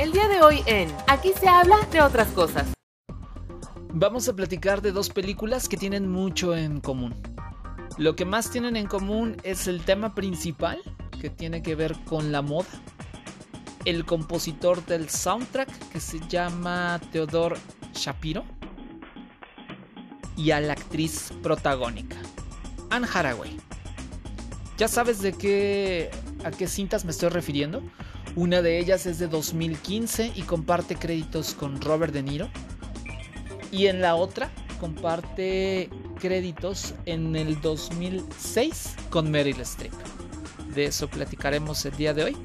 El día de hoy en Aquí se habla de otras cosas. Vamos a platicar de dos películas que tienen mucho en común. Lo que más tienen en común es el tema principal, que tiene que ver con la moda. El compositor del soundtrack, que se llama Theodore Shapiro. Y a la actriz protagónica, Anne Haraway. ¿Ya sabes de qué a qué cintas me estoy refiriendo? Una de ellas es de 2015 y comparte créditos con Robert De Niro. Y en la otra comparte créditos en el 2006 con Meryl Streep. De eso platicaremos el día de hoy.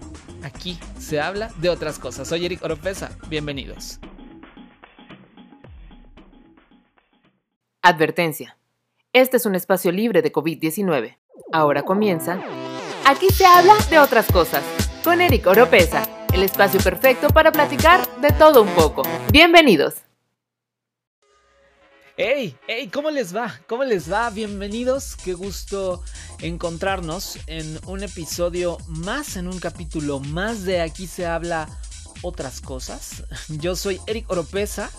Aquí se habla de otras cosas. Soy Eric Oropesa. Bienvenidos. Advertencia. Este es un espacio libre de COVID-19. Ahora comienza. Aquí se habla de otras cosas. Con Eric Oropesa. El espacio perfecto para platicar de todo un poco. Bienvenidos. ¡Hey! ¡Hey! ¿Cómo les va? ¿Cómo les va? Bienvenidos. Qué gusto encontrarnos en un episodio más, en un capítulo más de Aquí se habla otras cosas. Yo soy Eric Oropesa.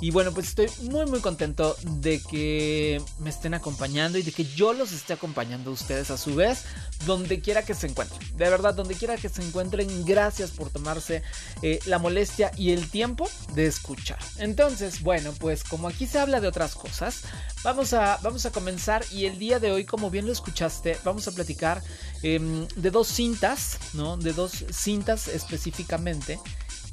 Y bueno, pues estoy muy muy contento de que me estén acompañando y de que yo los esté acompañando a ustedes a su vez, donde quiera que se encuentren. De verdad, donde quiera que se encuentren, gracias por tomarse eh, la molestia y el tiempo de escuchar. Entonces, bueno, pues como aquí se habla de otras cosas, vamos a, vamos a comenzar y el día de hoy, como bien lo escuchaste, vamos a platicar em, de dos cintas, ¿no? De dos cintas específicamente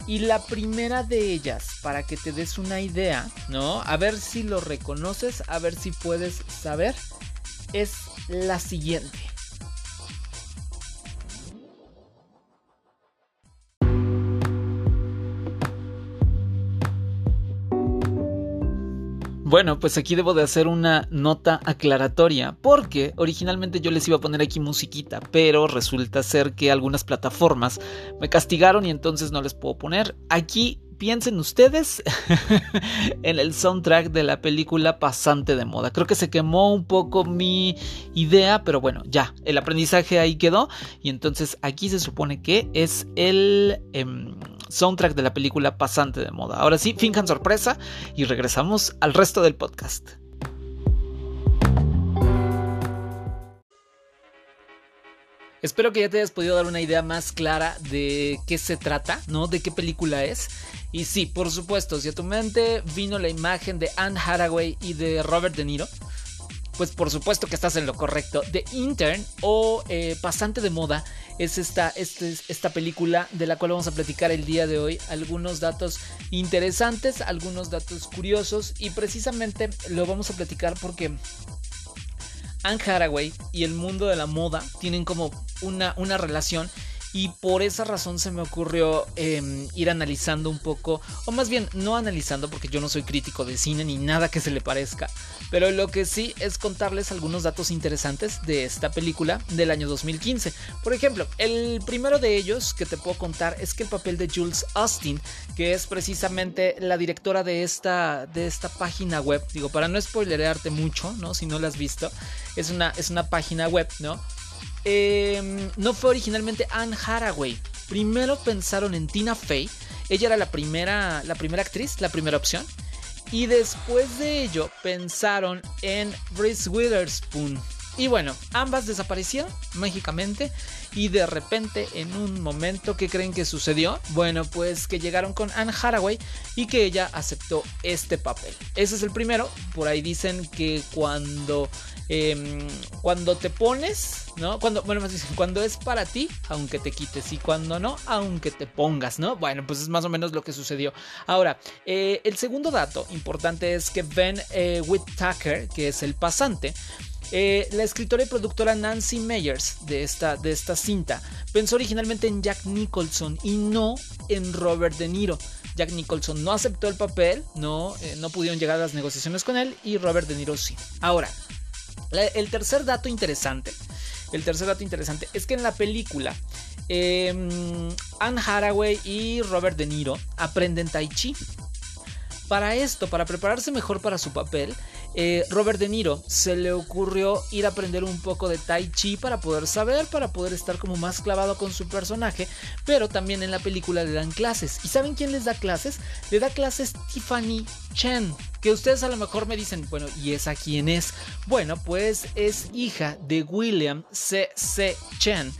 y la primera de ellas, para que te des una idea, ¿no? A ver si lo reconoces, a ver si puedes saber, es la siguiente. Bueno, pues aquí debo de hacer una nota aclaratoria, porque originalmente yo les iba a poner aquí musiquita, pero resulta ser que algunas plataformas me castigaron y entonces no les puedo poner. Aquí piensen ustedes en el soundtrack de la película Pasante de Moda. Creo que se quemó un poco mi idea, pero bueno, ya, el aprendizaje ahí quedó. Y entonces aquí se supone que es el em, soundtrack de la película Pasante de Moda. Ahora sí, finjan sorpresa y regresamos al resto del podcast. Espero que ya te hayas podido dar una idea más clara de qué se trata, ¿no? De qué película es. Y sí, por supuesto, si a tu mente vino la imagen de Anne Hathaway y de Robert De Niro, pues por supuesto que estás en lo correcto. The Intern o eh, Pasante de Moda es esta, este, esta película de la cual vamos a platicar el día de hoy. Algunos datos interesantes, algunos datos curiosos y precisamente lo vamos a platicar porque Anne Hathaway y el mundo de la moda tienen como una, una relación y por esa razón se me ocurrió em, ir analizando un poco, o más bien no analizando porque yo no soy crítico de cine ni nada que se le parezca, pero lo que sí es contarles algunos datos interesantes de esta película del año 2015. Por ejemplo, el primero de ellos que te puedo contar es que el papel de Jules Austin, que es precisamente la directora de esta, de esta página web, digo, para no spoilerearte mucho, ¿no? Si no la has visto, es una, es una página web, ¿no? Em, no fue originalmente Anne Hathaway. Primero pensaron en Tina Fey. Ella era la primera, la primera actriz, la primera opción. Y después de ello pensaron en Reese Witherspoon. Y bueno, ambas desaparecieron mágicamente y de repente en un momento, ¿qué creen que sucedió? Bueno, pues que llegaron con Anne Hathaway y que ella aceptó este papel. Ese es el primero. Por ahí dicen que cuando, em, cuando te pones, ¿no? Cuando, bueno, más dicen, cuando es para ti, aunque te quites y cuando no, aunque te pongas, ¿no? Bueno, pues es más o menos lo que sucedió. Ahora, eh, el segundo dato importante es que Ben eh, Whittaker, que es el pasante, eh, la escritora y productora Nancy Meyers de esta, de esta cinta pensó originalmente en Jack Nicholson y no en Robert De Niro. Jack Nicholson no aceptó el papel, no, eh, no pudieron llegar a las negociaciones con él y Robert De Niro sí. Ahora, el tercer dato interesante, el tercer dato interesante es que en la película em, Anne Hathaway y Robert De Niro aprenden tai chi. Para esto, para prepararse mejor para su papel, eh, Robert De Niro se le ocurrió ir a aprender un poco de Tai Chi para poder saber, para poder estar como más clavado con su personaje, pero también en la película le dan clases. ¿Y saben quién les da clases? Le da clases Tiffany Chen, que ustedes a lo mejor me dicen, bueno, ¿y esa quién es? Bueno, pues es hija de William C. C. Chen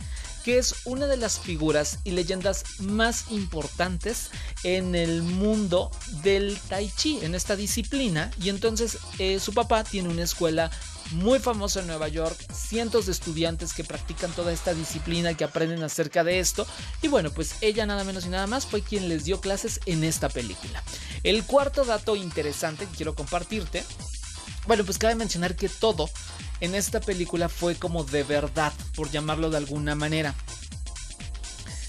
que es una de las figuras y leyendas más importantes en el mundo del tai chi, en esta disciplina. Y entonces eh, su papá tiene una escuela muy famosa en Nueva York, cientos de estudiantes que practican toda esta disciplina, que aprenden acerca de esto. Y bueno, pues ella nada menos y nada más fue quien les dio clases en esta película. El cuarto dato interesante que quiero compartirte, bueno, pues cabe mencionar que todo en esta película fue como de verdad, por llamarlo de alguna manera.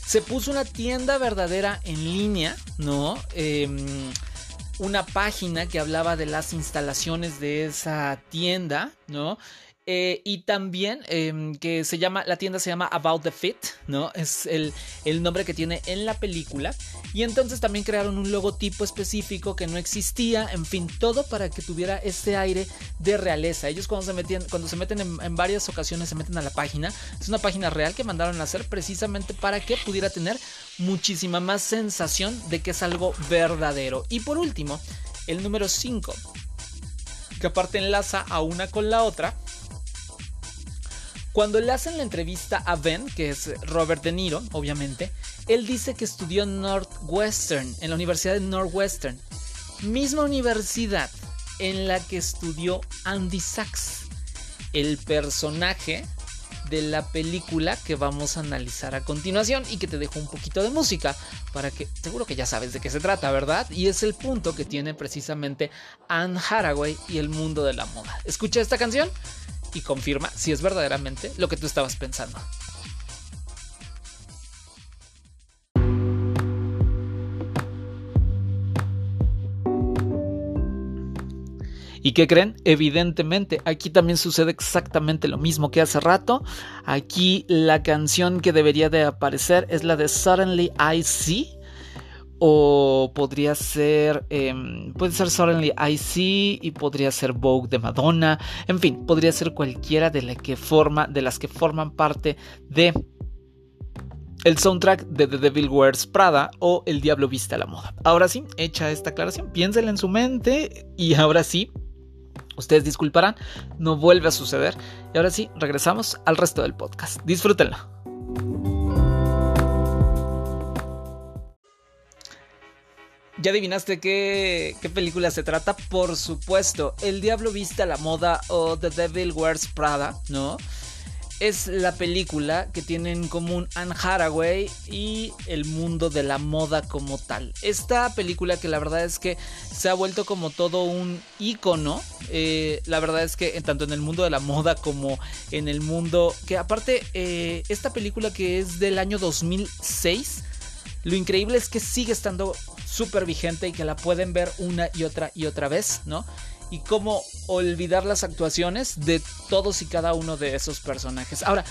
Se puso una tienda verdadera en línea, ¿no? Em, una página que hablaba de las instalaciones de esa tienda, ¿no? Eh, y también em, que se llama, la tienda se llama About the Fit, ¿no? Es el, el, nombre que tiene en la película. Y entonces también crearon un logotipo específico que no existía, en fin, todo para que tuviera ese aire de realeza. Ellos cuando se, metían, cuando se meten en, en varias ocasiones, se meten a la página, es una página real que mandaron a hacer precisamente para que pudiera tener muchísima más sensación de que es algo verdadero. Y por último, el número 5, que aparte enlaza a una con la otra cuando le hacen la entrevista a Ben, que es Robert De Niro, obviamente, él dice que estudió en Northwestern, en la Universidad de Northwestern, misma universidad en la que estudió Andy Sachs, el personaje de la película que vamos a analizar a continuación y que te dejo un poquito de música para que seguro que ya sabes de qué se trata, ¿verdad? Y es el punto que tiene precisamente Anne Haraway y el mundo de la moda. Escucha esta canción y confirma si es verdaderamente lo que tú estabas pensando. ¿Y qué creen? Evidentemente, aquí también sucede exactamente lo mismo que hace rato. Aquí la canción que debería de aparecer es la de Suddenly I See o podría ser, em, puede ser Suddenly I See y podría ser Vogue de Madonna. En fin, podría ser cualquiera de, la que forma, de las que forman parte de el soundtrack de The Devil Wears Prada o El Diablo Viste a la Moda. Ahora sí, hecha esta aclaración, piénsenla en su mente y ahora sí, ustedes disculparán, no vuelve a suceder. Y ahora sí, regresamos al resto del podcast. Disfrútenla. ¿Ya adivinaste qué, película se trata? Por supuesto, El Diablo Viste a la Moda o The Devil Wears Prada, ¿no? Es la película que tiene en común Anne Hathaway y el mundo de la moda como tal. Esta película que la verdad es que se ha vuelto como todo un icono. Eh, la verdad es que tanto en el mundo de la moda como en el mundo... Que aparte, eh, esta película que es del año 2006 lo increíble es que sigue estando súper vigente y que la pueden ver una y otra y otra vez, ¿no? Y cómo olvidar las actuaciones de todos y cada uno de esos personajes. Ahora,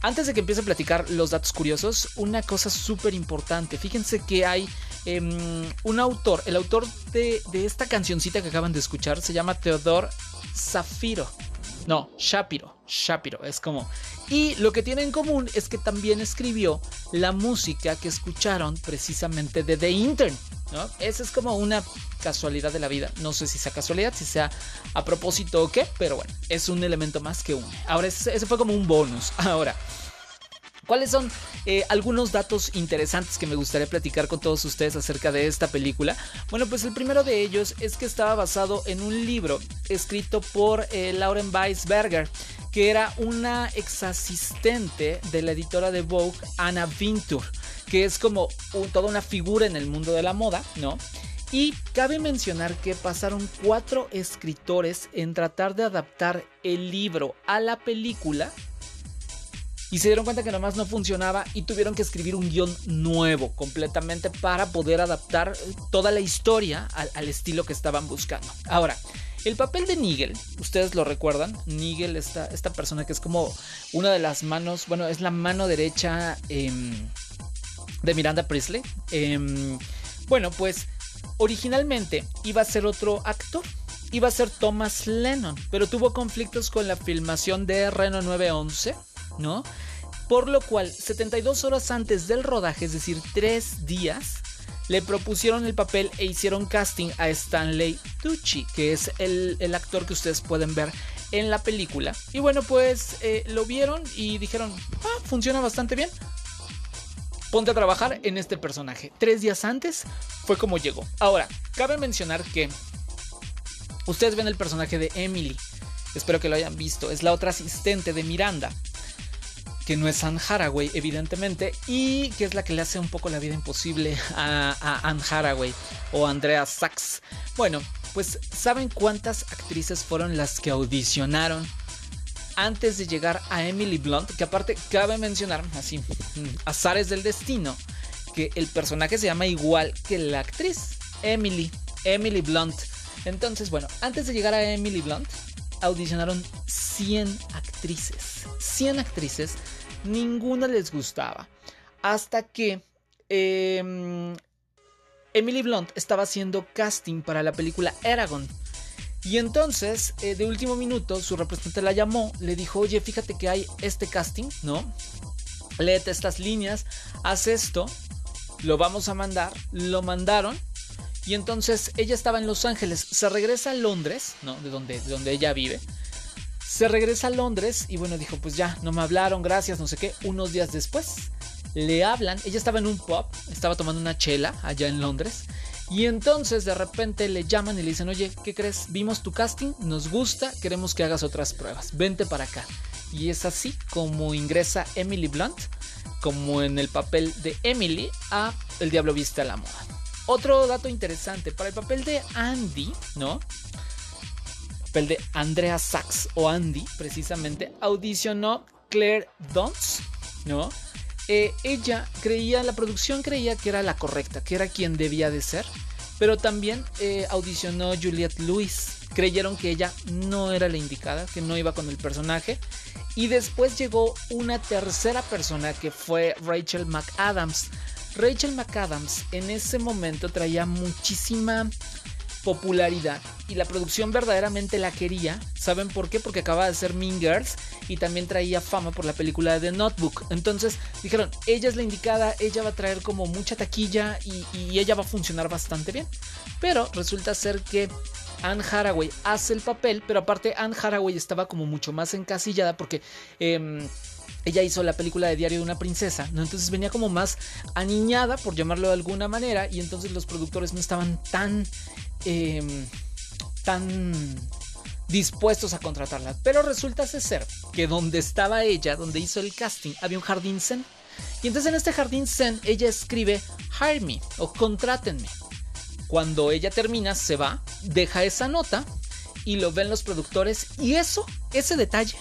antes de que empiece a platicar los datos curiosos, una cosa súper importante. Fíjense que hay em, un autor, el autor de, esta cancioncita que acaban de escuchar se llama Theodore Zafiro. No, Shapiro. Shapiro, es como... Y lo que tiene en común es que también escribió la música que escucharon precisamente de The Intern. ¿no? Esa es como una casualidad de la vida. No sé si sea casualidad, si sea a propósito o qué, pero bueno, es un elemento más que uno. Ahora, ese fue como un bonus. Ahora, ¿Cuáles son eh, algunos datos interesantes que me gustaría platicar con todos ustedes acerca de esta película? Bueno, pues el primero de ellos es que estaba basado en un libro escrito por eh, Lauren Weisberger, que era una ex asistente de la editora de Vogue, Anna Vintur, que es como toda una figura en el mundo de la moda, ¿no? Y cabe mencionar que pasaron cuatro escritores en tratar de adaptar el libro a la película y se dieron cuenta que nomás no funcionaba y tuvieron que escribir un guion nuevo completamente para poder adaptar toda la historia al, estilo que estaban buscando. Ahora, el papel de Nigel, ustedes lo recuerdan, Nigel, esta, esta persona que es como una de las manos, bueno, es la mano derecha em, de Miranda Priestley. Em, bueno, pues originalmente iba a ser otro actor iba a ser Thomas Lennon, pero tuvo conflictos con la filmación de Reno 911, ¿no? Por lo cual, 72 horas antes del rodaje, es decir, 3 días, le propusieron el papel e hicieron casting a Stanley Tucci, que es el, actor que ustedes pueden ver en la película. Y bueno, pues eh, lo vieron y dijeron, ah, funciona bastante bien. Ponte a trabajar en este personaje. Tres días antes fue como llegó. Ahora, cabe mencionar que ustedes ven el personaje de Emily. Espero que lo hayan visto. Es la otra asistente de Miranda que no es Anne Haraway, evidentemente, y que es la que le hace un poco la vida imposible a, Anne Haraway o Andrea Sachs. Bueno, pues ¿saben cuántas actrices fueron las que audicionaron antes de llegar a Emily Blunt? Que aparte cabe mencionar, así, mm, azares del destino, que el personaje se llama igual que la actriz, Emily, Emily Blunt. Entonces, bueno, antes de llegar a Emily Blunt, audicionaron 100 actrices. 100 actrices ninguna les gustaba. Hasta que em, Emily Blunt estaba haciendo casting para la película Eragon. Y entonces, eh, de último minuto, su representante la llamó, le dijo, oye, fíjate que hay este casting, ¿no? Léete estas líneas, haz esto, lo vamos a mandar, lo mandaron. Y entonces ella estaba en Los Ángeles, se regresa a Londres, ¿no? De donde, de donde ella vive. Se regresa a Londres y bueno, dijo, pues ya, no me hablaron, gracias, no sé qué. Unos días después le hablan, ella estaba en un pub, estaba tomando una chela allá en Londres. Y entonces de repente le llaman y le dicen, oye, ¿qué crees? Vimos tu casting, nos gusta, queremos que hagas otras pruebas, vente para acá. Y es así como ingresa Emily Blunt, como en el papel de Emily, a El Diablo Viste a la Moda. Otro dato interesante, para el papel de Andy, ¿no? De Andrea Sachs o Andy, precisamente, audicionó Claire Dons, ¿no? Eh, ella creía, la producción creía que era la correcta, que era quien debía de ser, pero también eh, audicionó Juliette Lewis. Creyeron que ella no era la indicada, que no iba con el personaje. Y después llegó una tercera persona que fue Rachel McAdams. Rachel McAdams en ese momento traía muchísima popularidad y la producción verdaderamente la quería. ¿Saben por qué? Porque acaba de ser Mean Girls y también traía fama por la película de The Notebook. Entonces dijeron, ella es la indicada, ella va a traer como mucha taquilla y, ella va a funcionar bastante bien. Pero resulta ser que Anne Haraway hace el papel, pero aparte Anne Haraway estaba como mucho más encasillada porque... Em, ella hizo la película de Diario de una Princesa. Entonces venía como más aniñada, por llamarlo de alguna manera, y entonces los productores no estaban tan Em, tan dispuestos a contratarla. Pero resulta ser que donde estaba ella, donde hizo el casting, había un jardín zen. Y entonces en este jardín zen ella escribe Hire me o contrátenme. Cuando ella termina, se va, deja esa nota y lo ven los productores. Y eso, ese detalle,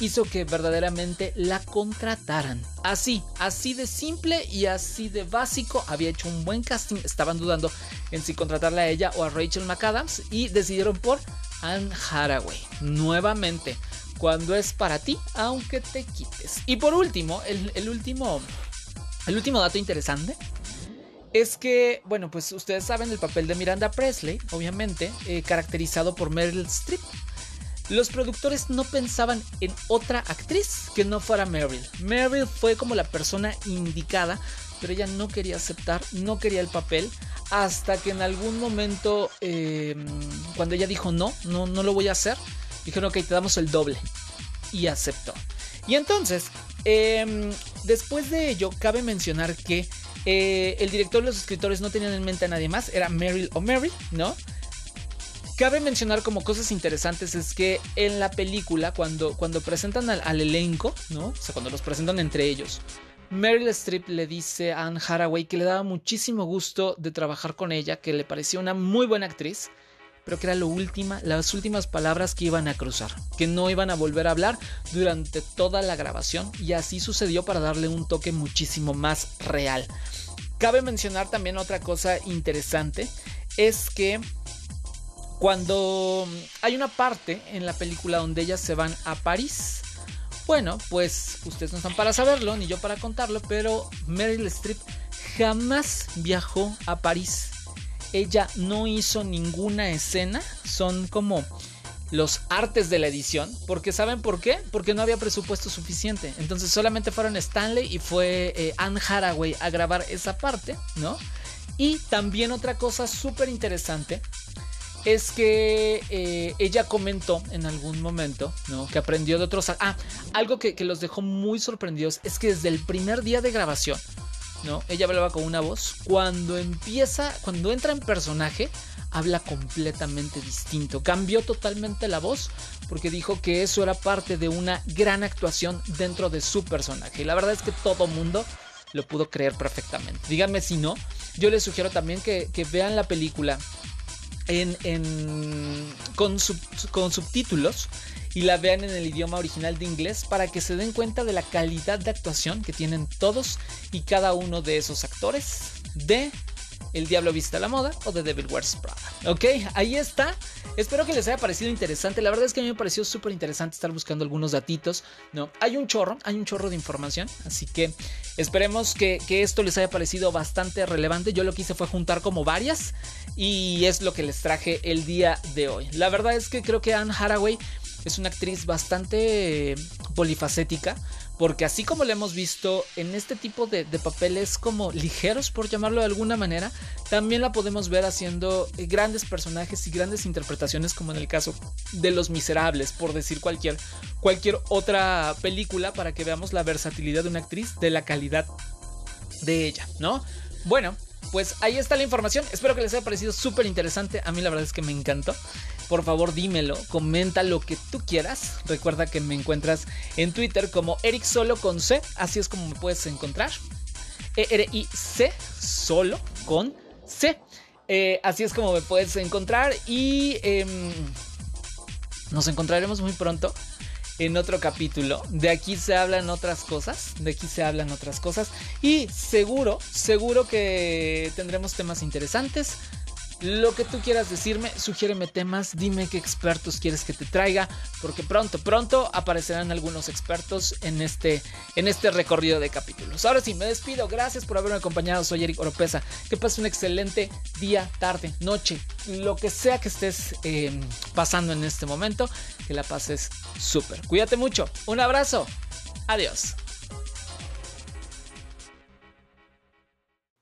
hizo que verdaderamente la contrataran. Así, así de simple y así de básico. Había hecho un buen casting. Estaban dudando en si contratarla a ella o a Rachel McAdams y decidieron por Anne Haraway. Nuevamente, cuando es para ti, aunque te quites. Y por último, el, último, el último dato interesante es que, bueno, pues ustedes saben el papel de Miranda Presley, obviamente, eh, caracterizado por Meryl Streep. Los productores no pensaban en otra actriz que no fuera Meryl. Meryl fue como la persona indicada, pero ella no quería aceptar, no quería el papel, hasta que en algún momento, em, cuando ella dijo no, no, no lo voy a hacer, dijeron, ok, te damos el doble. Y aceptó. Y entonces, em, después de ello, cabe mencionar que eh, el director y los escritores no tenían en mente a nadie más, era Meryl o Mary, ¿no? Cabe mencionar como cosas interesantes es que en la película, cuando, cuando presentan al, elenco, ¿no? O sea, cuando los presentan entre ellos, Meryl Streep le dice a Anne Haraway que le daba muchísimo gusto de trabajar con ella, que le parecía una muy buena actriz, pero que era lo última, las últimas palabras que iban a cruzar, que no iban a volver a hablar durante toda la grabación y así sucedió para darle un toque muchísimo más real. Cabe mencionar también otra cosa interesante, es que cuando hay una parte en la película donde ellas se van a París. Bueno, pues ustedes no están para saberlo, ni yo para contarlo, pero Meryl Streep jamás viajó a París. ella no hizo ninguna escena, son como los artes de la edición, porque ¿saben por qué? Porque no había presupuesto suficiente. Entonces solamente fueron Stanley y fue eh, Anne Haraway a grabar esa parte, ¿no? Y también otra cosa súper interesante es que eh, ella comentó en algún momento, ¿no? Que aprendió de otros... Ah, algo que, que los dejó muy sorprendidos es que desde el primer día de grabación, ¿no? Ella hablaba con una voz. Cuando empieza, cuando entra en personaje, habla completamente distinto. Cambió totalmente la voz porque dijo que eso era parte de una gran actuación dentro de su personaje. Y la verdad es que todo mundo lo pudo creer perfectamente. Díganme si no. Yo les sugiero también que, vean la película en, con, con subtítulos y la vean en el idioma original de inglés para que se den cuenta de la calidad de actuación que tienen todos y cada uno de esos actores de el Diablo Vista a la Moda o The Devil Wears Prada. Ok, ahí está. Espero que les haya parecido interesante. La verdad es que a mí me pareció súper interesante estar buscando algunos datitos. No, hay un chorro, hay un chorro de información. Así que esperemos que, que esto les haya parecido bastante relevante. Yo lo que hice fue juntar como varias y es lo que les traje el día de hoy. La verdad es que creo que Anne Haraway es una actriz bastante polifacética porque así como lo hemos visto en este tipo de, papeles como ligeros, por llamarlo de alguna manera, también la podemos ver haciendo eh, grandes personajes y grandes interpretaciones, como en el caso de Los Miserables, por decir cualquier, cualquier otra película, para que veamos la versatilidad de una actriz, de la calidad de ella, ¿no? Bueno, pues ahí está la información. Espero que les haya parecido súper interesante. A mí la verdad es que me encantó. Por favor, dímelo, comenta lo que tú quieras. Recuerda que me encuentras en Twitter como Eric Solo con C. Así es como me puedes encontrar. E-R-I-C, solo con C. Eh, así es como me puedes encontrar. Y em, nos encontraremos muy pronto en otro capítulo. De aquí se hablan otras cosas, de aquí se hablan otras cosas y seguro, seguro que tendremos temas interesantes. Lo que tú quieras decirme, sugiéreme temas, dime qué expertos quieres que te traiga, porque pronto, pronto aparecerán algunos expertos en este, en este recorrido de capítulos. Ahora sí, me despido, gracias por haberme acompañado, soy Eric Oropesa, que pases un excelente día, tarde, noche, lo que sea que estés em, pasando en este momento, que la pases súper. Cuídate mucho, un abrazo, adiós.